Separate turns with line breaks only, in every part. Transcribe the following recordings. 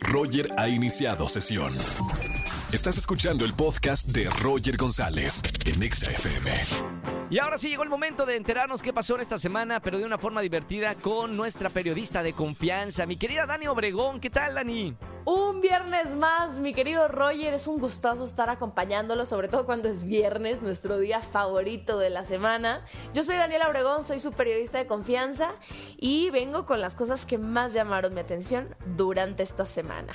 Roger ha iniciado sesión. Estás escuchando el podcast de Roger González en Exa FM.
Y ahora sí llegó el momento de enterarnos qué pasó en esta semana, pero de una forma divertida con nuestra periodista de confianza, mi querida Dani Obregón. ¿Qué tal, Dani?
Un viernes más, mi querido Roger, es un gustazo estar acompañándolo, sobre todo cuando es viernes, nuestro día favorito de la semana. Yo soy Daniela Obregón, soy su periodista de confianza y vengo con las cosas que más llamaron mi atención durante esta semana.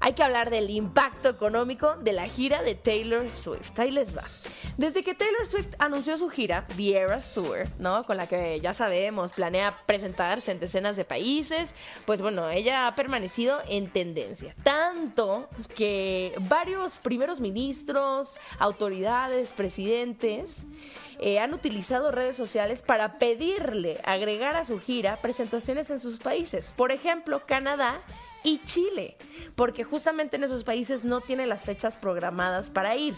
Hay que hablar del impacto económico de la gira de Taylor Swift. Ahí les va. Desde que Taylor Swift anunció su gira, The Eras Tour, ¿no? Con la que ya sabemos, planea presentarse en decenas de países, pues bueno, ella ha permanecido en tendencia. Tanto que varios primeros ministros, autoridades, presidentes, eh, han utilizado redes sociales para pedirle agregar a su gira presentaciones en sus países. Por ejemplo, Canadá y Chile, porque justamente en esos países no tiene las fechas programadas para ir.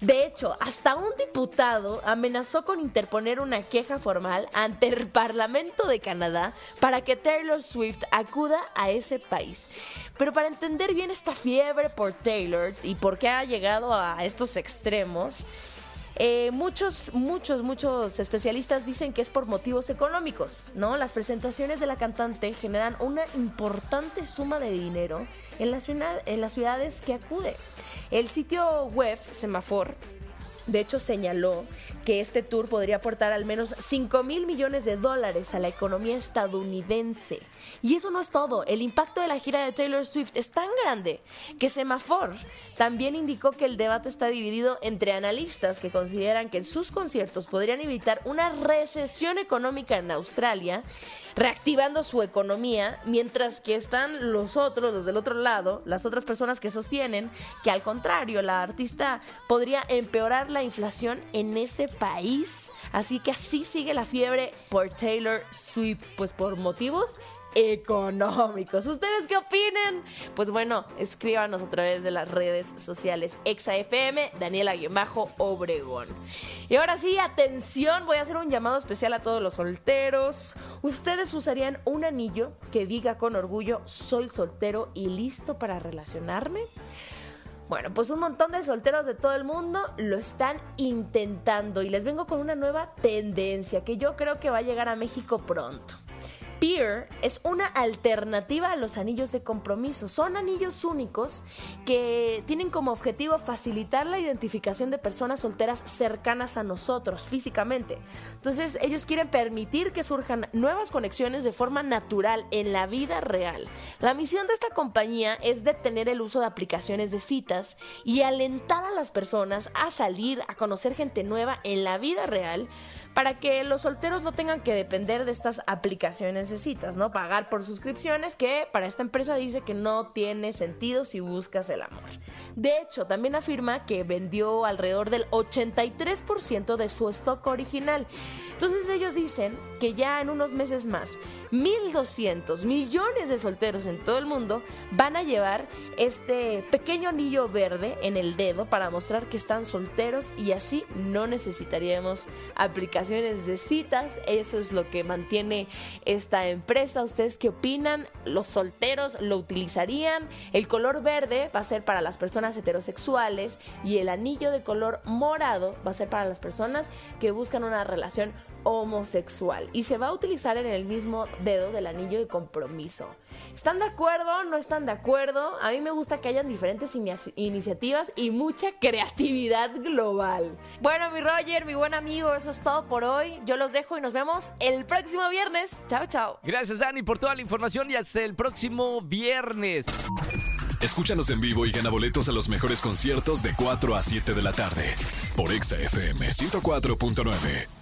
De hecho, hasta un diputado amenazó con interponer una queja formal ante el Parlamento de Canadá para que Taylor Swift acuda a ese país. Pero para entender bien esta fiebre por Taylor y por qué ha llegado a estos extremos, eh, muchos, muchos, muchos especialistas dicen que es por motivos económicos, ¿no? Las presentaciones de la cantante generan una importante suma de dinero en, la ciudad, en las ciudades que acude. El sitio web Semafor de hecho, señaló que este tour podría aportar al menos 5 mil millones de dólares a la economía estadounidense. Y eso no es todo. El impacto de la gira de Taylor Swift es tan grande que Semafor también indicó que el debate está dividido entre analistas que consideran que sus conciertos podrían evitar una recesión económica en Australia, reactivando su economía, mientras que están los otros, los del otro lado, las otras personas que sostienen que al contrario, la artista podría empeorar la inflación en este país. Así que así sigue la fiebre por Taylor Swift, pues por motivos económicos. ¿Ustedes qué opinen? Pues bueno, escríbanos a través de las redes sociales ExaFM, Daniela-Obregón. Y ahora sí, atención, voy a hacer un llamado especial a todos los solteros. ¿Ustedes usarían un anillo que diga con orgullo, soy soltero y listo para relacionarme? Bueno, pues un montón de solteros de todo el mundo lo están intentando y les vengo con una nueva tendencia que yo creo que va a llegar a México pronto. Peer es una alternativa a los anillos de compromiso. Son anillos únicos que tienen como objetivo facilitar la identificación de personas solteras cercanas a nosotros físicamente. Entonces ellos quieren permitir que surjan nuevas conexiones de forma natural en la vida real. La misión de esta compañía es detener el uso de aplicaciones de citas y alentar a las personas a salir, a conocer gente nueva en la vida real para que los solteros no tengan que depender de estas aplicaciones de citas, ¿no? Pagar por suscripciones que para esta empresa dice que no tiene sentido si buscas el amor. De hecho, también afirma que vendió alrededor del 83% de su stock original. Entonces ellos dicen que ya en unos meses más, 1.200 millones de solteros en todo el mundo van a llevar este pequeño anillo verde en el dedo para mostrar que están solteros y así no necesitaríamos aplicaciones de citas. Eso es lo que mantiene esta empresa. ¿Ustedes qué opinan? ¿Los solteros lo utilizarían? El color verde va a ser para las personas heterosexuales y el anillo de color morado va a ser para las personas que buscan una relación homosexual y se va a utilizar en el mismo dedo del anillo de compromiso. ¿Están de acuerdo? ¿No están de acuerdo? A mí me gusta que hayan diferentes iniciativas y mucha creatividad global. Bueno, mi Roger, mi buen amigo, eso es todo por hoy. Yo los dejo y nos vemos el próximo viernes. Chao, chao.
Gracias, Dani, por toda la información y hasta el próximo viernes.
Escúchanos en vivo y gana boletos a los mejores conciertos de 4 a 7 de la tarde por Exa FM 104.9.